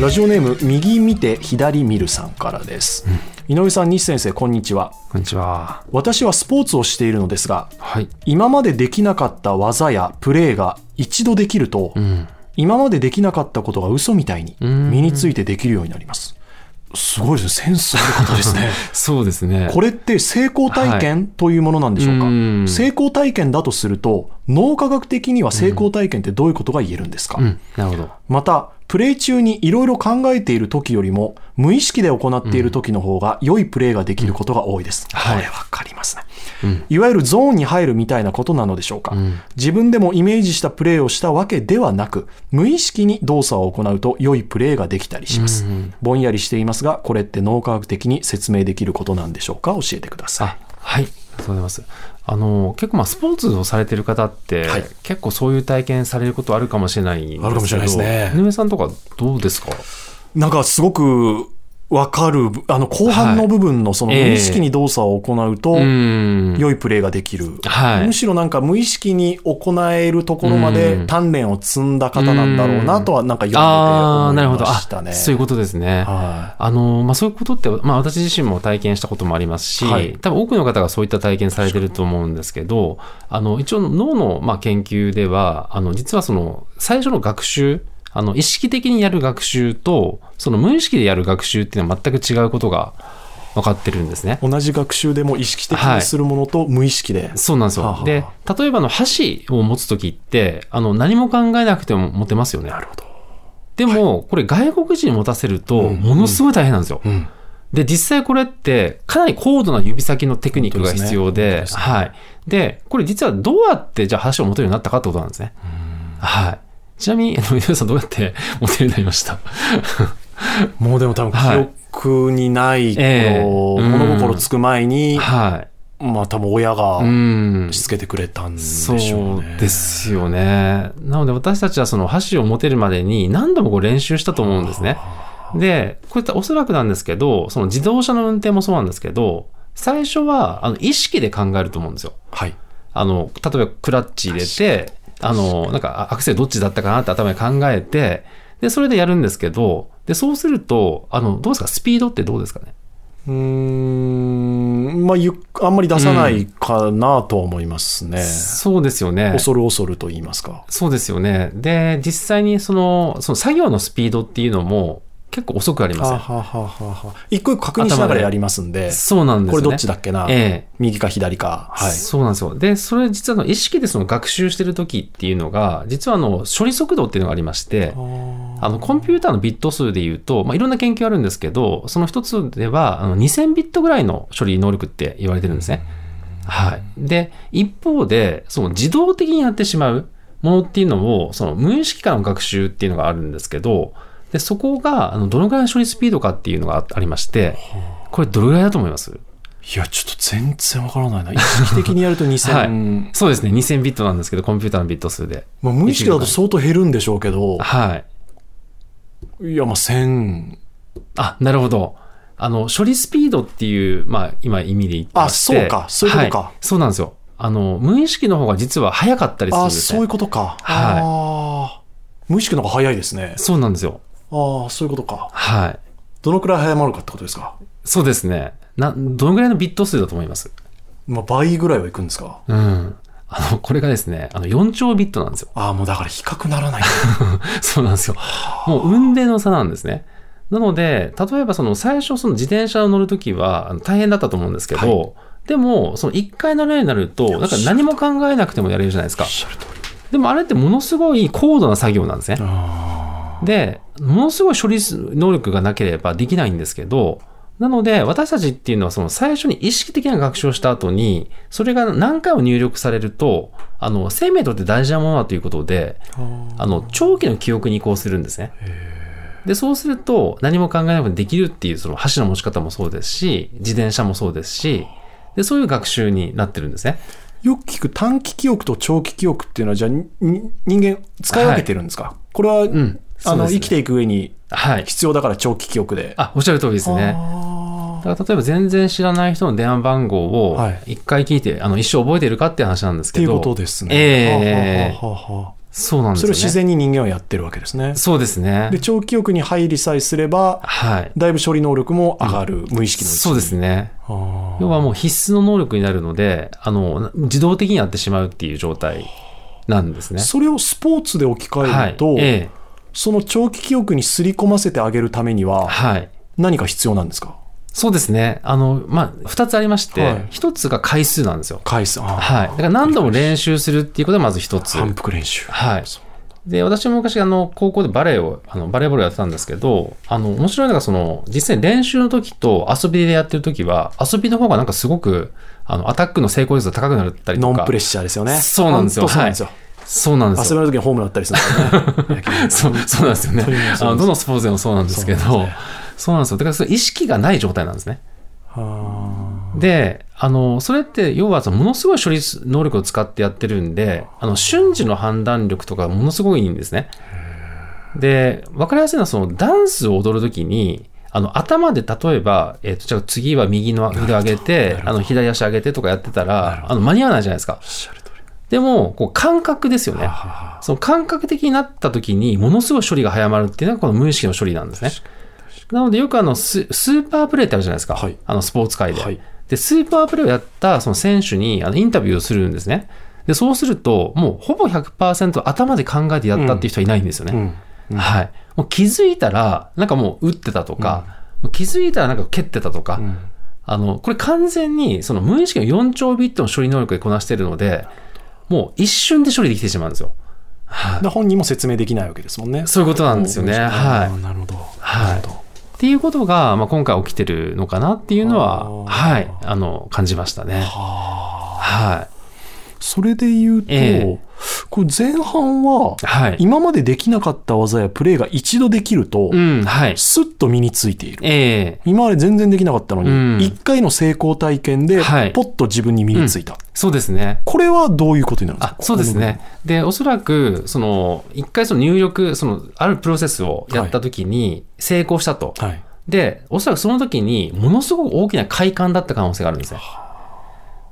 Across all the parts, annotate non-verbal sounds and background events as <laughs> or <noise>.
ラジオネーム右見て左見るさんからです、井上さん西先生こんにちはこんにちは。私はスポーツをしているのですがはい。今までできなかった技やプレーが一度できると、うん。今までできなかったことが嘘みたいにん身についてできるようになりますすごいですねセンスある方ですね <laughs> そうですね。これって成功体験というものなんでしょうか、うん成功体験だとすると脳科学的には成功体験ってどういうことが言えるんですか、うん。なるほど。またプレイ中にいろいろ考えている時よりも無意識で行っている時の方が良いプレーができることが多いです、はい。これわかりますね、うん。いわゆるゾーンに入るみたいなことなのでしょうか、ん。自分でもイメージしたプレーをしたわけではなく無意識に動作を行うと良いプレーができたりします、うん。ぼんやりしていますがこれって脳科学的に説明できることなんでしょうか？教えてください。あ、はい。ありがとうございます。あの、結構まあスポーツをされてる方って、はい結構そういう体験されることあるかもしれないんですけど。あるかもしれないですね井上さんとかどうですか？なんかすごくわかるあの後半の部分のその無ええ意識に動作を行うと、うん。良いプレーができる、はいむしろなんか無意識に行えるところまでうん鍛錬を積んだ方なんだろうなとはなんか読んでてああ、なるほど。あ思いましたね。そういうことですね。はあのまあ、そういうことって、まあ、私自身も体験したこともありますし、はい多分多くの方がそういった体験されてると思うんですけど、あの一応脳の、まあ、研究では、あの実はその最初の学習、あの意識的にやる学習と、その無意識でやる学習っていうのは全く違うことが分かってるんですね。い、同じ学習でも意識的にするものと無意識で、そうなんですよ。はあはあで、例えばあの箸を持つときって、あの何も考えなくても持てますよね。なるほど。でも、これ外国人に持たせると、うんものすごい大変なんですよ。うんで、実際これって、かなり高度な指先のテクニックが必要で、ですねはい。で、これ実はどうやって、じゃあ箸を持てるようになったかってことなんですね。はい。ちなみに、あの井上さんどうやって持てるようになりました？<laughs> もうでも多分はい記憶にない頃、ええうん物心つく前に、はい。まあ多分親がうん。しつけてくれたんでしそょううね。ですよね。なので私たちはその箸を持てるまでに何度もこう練習したと思うんですね。で、こういったおそらくなんですけど、その自動車の運転もそうなんですけど、最初はあの意識で考えると思うんですよ。はい。あの、例えばクラッチ入れて、あの、なんかあアクセルどっちだったかなって頭で考えて、で、それでやるんですけど、で、そうすると、あの、どうですか？スピードってどうですかね？うーん、まあゆっ、あんまり出さないかなとは思いますね。そうですよね。恐る恐ると言いますか。そうですよね。で、実際にその、その作業のスピードっていうのも結構遅くありません？ははははは一個一個確認しながらやりますんで、そうなんですよね。これどっちだっけな、ええ右か左か。はい。そうなんですよ。で、それ実はあの意識でその学習してる時っていうのが、実はあの処理速度っていうのがありまして、あのコンピューターのビット数で言うと、まあ、いろんな研究あるんですけど、その一つではあの2000ビットぐらいの処理能力って言われてるんですね。はい。で、一方で、その自動的にやってしまうものっていうのを、その無意識化の学習っていうのがあるんですけど、で、そこが、あの、どのぐらいの処理スピードかっていうのがあありまして、これどれぐらいだと思います？いや、ちょっと全然わからないな。意識的にやると2000、<laughs> はいそうですね、2000ビットなんですけど、コンピューターのビット数で。まあ、無意識だと相当減るんでしょうけど、はい。いや、まあ1000、あ、なるほど。あの、処理スピードっていう、まあ、今意味で言ってまして。あそうかそういうことかはいそうなんですよ。あの、無意識の方が実は早かったりするんあですね。そういうことか。あー無意識の方が早いですね。そうなんですよ。ああ、そういうことか。はい。どのくらい早まるかってことですか？そうですね。な、どのぐらいのビット数だと思います？まあ、倍ぐらいはいくんですか？うん。あの、これがですね、あの、4兆ビットなんですよ。ああ、もうだから比較ならない。<laughs> そうなんですよ。もう運転の差なんですね。なので、例えばその最初その自転車を乗るときは大変だったと思うんですけど、はでも、その1回乗るようになると、なんか何も考えなくてもやれるじゃないですか。でもあれってものすごい高度な作業なんですね。あで、ものすごい処理能力がなければできないんですけど、なので、私たちっていうのは、その最初に意識的な学習をした後に、それが何回も入力されると、あの、生命にとって大事なものだということで、ああの、長期の記憶に移行するんですね。で、そうすると、何も考えなくてできるっていう、その箸の持ち方もそうですし、自転車もそうですし、で、そういう学習になってるんですね。よく聞く短期記憶と長期記憶っていうのは、じゃあ、に人間使い分けてるんですか、これは、うん。あの、ね生きていく上にはい。必要だから長期記憶で。あ、おっしゃる通りですね。あだから例えば全然知らない人の電話番号をはい一回聞いて、あの一生覚えてるかって話なんですっていうけど。ことですね。ええはあはあはあはあそうなんですよね。それを自然に人間はやってるわけですね。そうですねで、。長期記憶に入りさえすれば、はい。だいぶ処理能力も上がる、無意識のうちにそうですね。要はもう必須の能力になるので、あの、自動的にやってしまうっていう状態なんですね。それをスポーツで置き換はいえると、。ええ。その長期記憶にすり込ませてあげるためにははい。何か必要なんですか？そうですね。あの、まあ、二つありまして、はい一つが回数なんですよ。回数。はい。だから何度も練習するっていうことがまず一つ。反復練習。はいで、私も昔、あの、高校でバレエを、あの、バレーボールやってたんですけど、あの、面白いのが、その、実際に練習の時と遊びでやってる時は、遊びの方がなんかすごく、あの、アタックの成功率が高くなったりとか。ノンプレッシャーですよね。そうなんですよそうなんですよ。そうなんですよ。遊びの時にホームラン打ったりするんだよね <laughs> そう、そうなんですよね。あの、どのスポーツでもそうなんですけど、そうなんですよ。だから、それ意識がない状態なんですね。あで、あの、それって、要は、そのものすごい処理能力を使ってやってるんで、あの、瞬時の判断力とかものすごいいいんですね。で、わかりやすいのは、その、ダンスを踊るときに、あの、頭で例えば、えっ、と、じゃあ次は右の腕を上げて、あの、左足上げてとかやってたら、あの、間に合わないじゃないですか。でも、こう、感覚ですよね。その感覚的になった時に、ものすごい処理が早まるっていうのがこの無意識の処理なんですね。なので、よくあのス、スーパープレーってあるじゃないですか。はいあの、スポーツ界で。はいで、スーパープレーをやったその選手にあのインタビューをするんですね。で、そうすると、もうほぼ100%頭で考えてやったっていう人はいないんですよね。うんはい。もう気づいたら、なんかもう打ってたとか、気づいたらなんか蹴ってたとか、んあの、これ完全にその無意識の4兆ビットの処理能力でこなしてるので、もう一瞬で処理できてしまうんですよ。はい。で本人も説明できないわけですもんね。そういうことなんですよね。あはい。ーなるほど。はいっていうことが、まあ、今回起きてるのかなっていうのは、はい、あの、感じましたね。はそれで言うと、ええこれ前半は。今までできなかった技やプレーが一度できると、うん、はい。スッと身についている。ええ今まで全然できなかったのに、うん一回の成功体験で、はいポッと自分に身についた。そうですね。これはどういうことになるんですか？あそうですね。で、おそらく、その、一回その入力、その、あるプロセスをやったときに成功したと。はい。で、おそらくその時に、ものすごく大きな快感だった可能性があるんですね。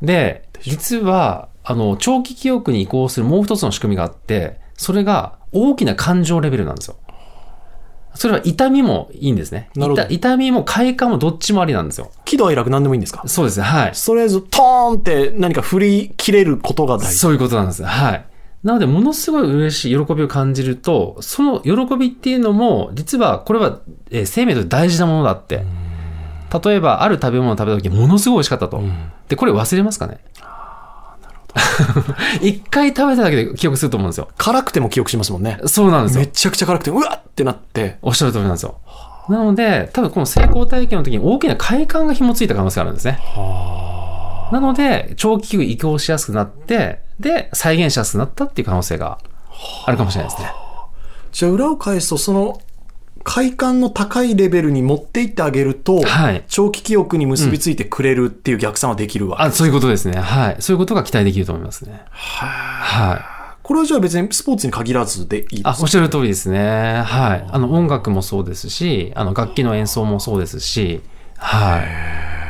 で、実は、あの、長期記憶に移行するもう一つの仕組みがあって、それが大きな感情レベルなんですよ。それは痛みもいいんですね。なるほど痛痛みも快感もどっちもありなんですよ。喜怒哀楽何でもいいんですか？そうですね。はい。とりあえず、トーンって何か振り切れることが大事。そういうことなんです。はい。なので、ものすごい嬉しい喜びを感じると、その喜びっていうのも、実はこれは、えー生命と大事なものだって。例えば、ある食べ物を食べた時ものすごい美味しかったと。で、これ忘れますかね？一回食べただけで記憶すると思うんですよ。辛くても記憶しますもんね。そうなんですよ。めちゃくちゃ辛くて、うわっってなって、おっしゃる通りなんですよ。なので、多分この成功体験の時に大きな快感が紐ついた可能性があるんですね。なので、長期移行しやすくなって、で、再現しやすくなったっていう可能性があるかもしれないですね。じゃあ裏を返すと、その、快感の高いレベルに持っていってあげると、はい。長期記憶に結びついてくれるっていう逆算はできるわけあ、そういうことですね。はい。そういうことが期待できると思いますね。はい。これはじゃあ別にスポーツに限らずでいいですあ、かおっしゃる通りですね。はい。あの、音楽もそうですし、あの、楽器の演奏もそうですし、はい。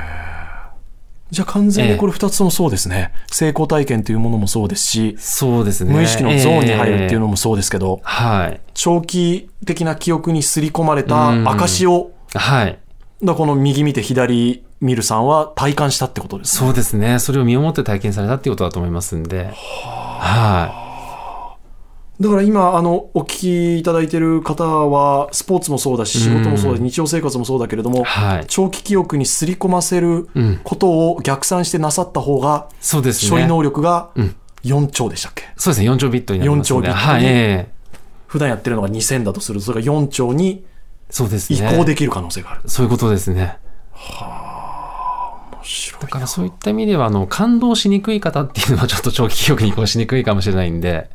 じゃあ完全にこれ二つともそうですね。成功体験というものもそうですし、そうですね。無意識のゾーンに入るっていうのも。もそうですけど、はい。長期的な記憶に刷り込まれた証を、はい。だこの右見て左見るさんは体感したってことですね。そうですね。それを身をもって体験されたっていうことだと思いますんで。はだから今、あの、お聞きいただいている方は、スポーツもそうだし、仕事もそうだし、日常生活もそうだけれどもい。、はい。長期記憶に刷り込ませるうん。ことを逆算してなさった方が、そうですね。処理能力がうん4兆でしたっけ？そうですね。4兆ビットになりますので。4兆ビットにはい。ええ普段やってるのが2000だとすると、それが4兆に。移行できる可能性がある。そういうことですね。面白いだからそういった意味では、あの、感動しにくい方っていうのはちょっと長期記憶に移行しにくいかもしれないんで、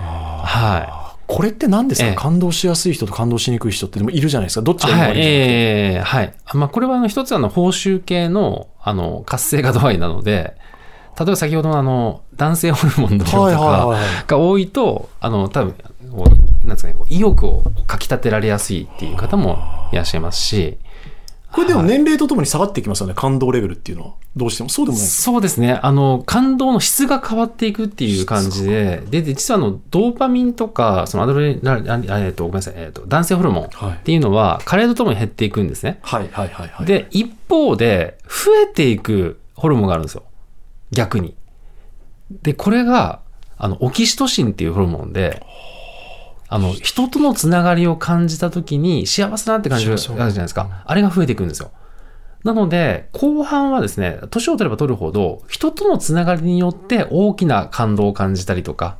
はこれって何ですか、ええ感動しやすい人と感動しにくい人ってでもいるじゃないですか。どっちい。はい。がいいのかいいええはい。まあ、これはあの、一つあの、報酬系の、あの、活性化度合いなので、例えば先ほどのあの、男性ホルモンの量とはいはいかはいはい。が多いと、あの、多分、なんですかね、意欲をかき立てられやすいっていう方もいらっしゃいますし、これでも年齢とともに下がっていきますよね、感動レベルっていうのは。どうしても。そうでもないそうですね。あの、感動の質が変わっていくっていう感じで、で、で実はあの、ドーパミンとか、そのアドレナリン、あえっと、ごめんなさい、えっと、男性ホルモンっはいていうのは、加齢とともに減っていくんですね。はいはいはいはい。で、一方で、増えていくホルモンがあるんですよ。逆に。で、これが、あの、オキシトシンっていうホルモンで、あの、人とのつながりを感じたときに幸せだなって感じがあるじゃないですか。あれが増えていくんですよ。なので、後半はですね、年を取れば取るほど、人とのつながりによって大きな感動を感じたりとか、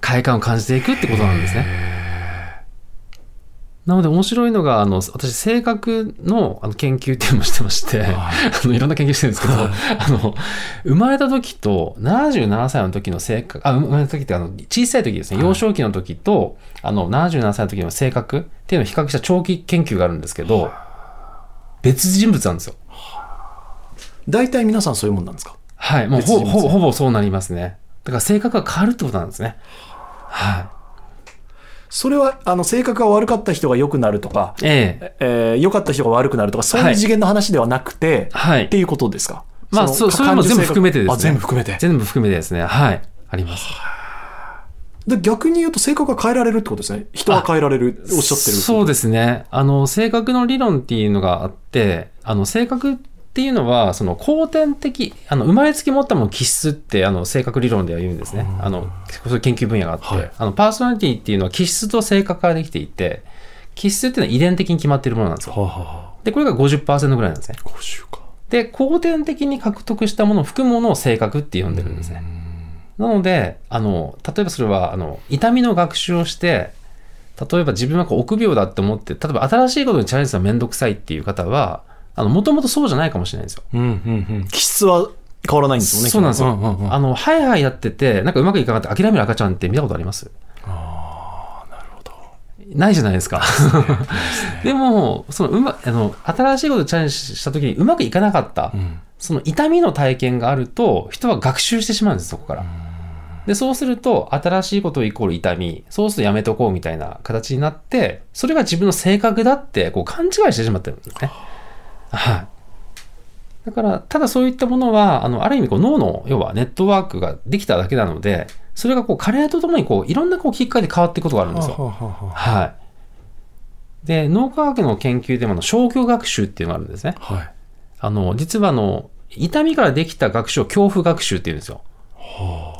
快感を感じていくってことなんですね。なので面白いのが、あの、私、性格のあの研究っていうのもしてまして、<laughs> あの、いろんな研究してるんですけど、あの、生まれた時と77歳の時の性格、あ、生まれた時ってあの、小さい時ですね、幼少期の時と、あの、77歳の時の性格っていうのを比較した長期研究があるんですけど、別人物なんですよ。大体皆さんそういうもんなんですか？はい。もうほぼほぼそうなりますね。だから性格が変わるってことなんですね。はい。それは、あの、性格が悪かった人が良くなるとか、ええ。えー良かった人が悪くなるとか、そういう次元の話ではなくて、はいっていうことですか？まあのそうそういうのも全部含めてですねあ、全部含めて。全部含めてですね。はい。あります。で逆に言うと性格が変えられるってことですね。人が変えられる、おっしゃってる。そうですね。あの、性格の理論っていうのがあって、あの、性格っていうのは、その後天的、あの、生まれつき持ったもの気質って、あの、性格理論では言うんですね。あの、そういう研究分野があって、はいあの、パーソナリティっていうのは気質と性格からできていて、気質っていうのは遺伝的に決まっているものなんですよ。はあ、はで、これが50%ぐらいなんですね。あ、50か。で、後天的に獲得したものを含むものを性格って呼んでるんですね。なので、あの、例えばそれは、あの、痛みの学習をして、例えば自分はこう臆病だって思って、例えば新しいことにチャレンジするのはめんどくさいっていう方は、あの、もともとそうじゃないかもしれないんですよ。うんうんうん。気質は変わらないんですよね。そうなんですよ。んうんうんあの、はいはいやってて、なんかうまくいかなかった諦める赤ちゃんって見たことあります？ああ、なるほど。ないじゃないですか。でも、そのうま、あの、新しいことにチャレンジした時にうまくいかなかった。うんその痛みの体験があると、人は学習してしまうんです、そこから。で、そうすると、新しいことイコール痛み、そうするとやめとこうみたいな形になって、それが自分の性格だって、こう勘違いしてしまってるんですね。はい。だから、ただそういったものは、あの、ある意味こう脳の、要はネットワークができただけなので、それがこう、加齢とともにこう、いろんなこう、きっかけで変わっていくことがあるんですよ。はあはあはあはい。で、脳科学の研究でもあの消去学習っていうのがあるんですね。はい。あの、実はあの、痛みからできた学習を恐怖学習っていうんですよ。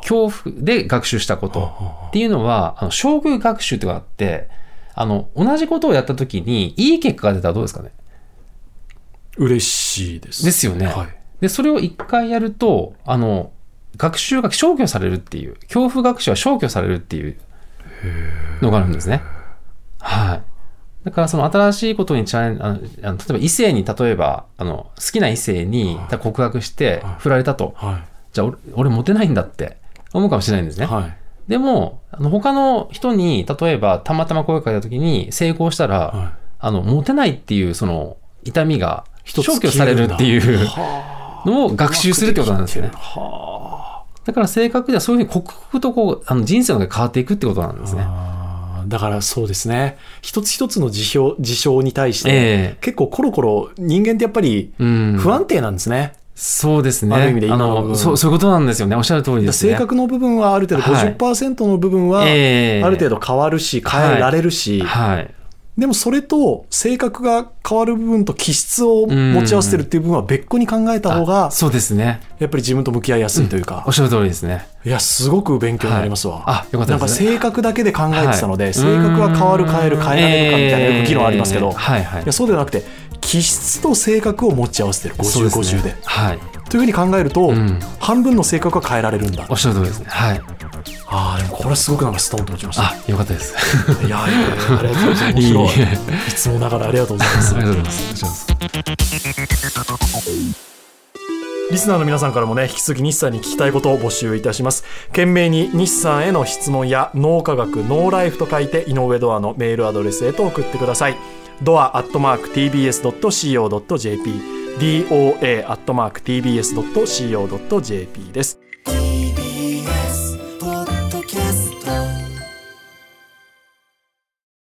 恐怖で学習したことっていうのは、あの、消極学習っていうのがあって、あの、同じことをやったときに、いい結果が出たらどうですかね？嬉しいです。ですよね。はい。で、それを一回やると、あの、学習が消去されるっていう、恐怖学習は消去されるっていうのがあるんですね。はい。だからその新しいことにチャレンあの例えば異性に例えばあの好きな異性に告白して振られたと、はじゃあ俺俺モテないんだって思うかもしれないんですい。ね。はい。でもあの他の人に例えばたまたま声かけた時に成功したら、はあのモテないっていうその痛みが消去されるっていうはのを学習するってことなんですよね。はだから性格ではそういうふうに刻々とこうあの人生の中で変わっていくってことなんですね。だからそうですね。一つ一つの事象事象に対して、ええ結構コロコロ人間ってやっぱりうん、不安定なんですね。そうですね。ある意味で今のそうそういうことなんですよね。おっしゃる通りですね。性格の部分はある程度はい50%の部分はあええる程度変わるし変えられるし、はい。でもそれと性格が変わる部分と気質を持ち合わせてるっていう部分は別個に考えた方があそうですね。やっぱり自分と向き合いやすいというかおっ、しゃる通りですね。いやすごく勉強になりますわ。はいあよかったなんかですね性格だけで考えてたので、はい性格は変わる変える変えられるかみたいなよく議論ありますけど、えーはいはいいや。そうではなくて気質と性格を持ち合わせてるそうです5050ねではい。というふうに考えると、ん半分の性格は変えられるんだおっしゃる通りですね。はい。ああでもこれはすごくなんかストンと落ちました。あ、よかったです。いやいやいやありがとうございます。いつもながらありがとうございます。ありがとうございます。リスナーの皆さんからもね引き続き日産に聞きたいことを募集いたします。懸命に日産への質問や脳科学ノーライフと書いて井上ドアのメールアドレスへと送ってください。ドアアットマーク TBS.CO.JP doa アットマーク TBS.CO.JP です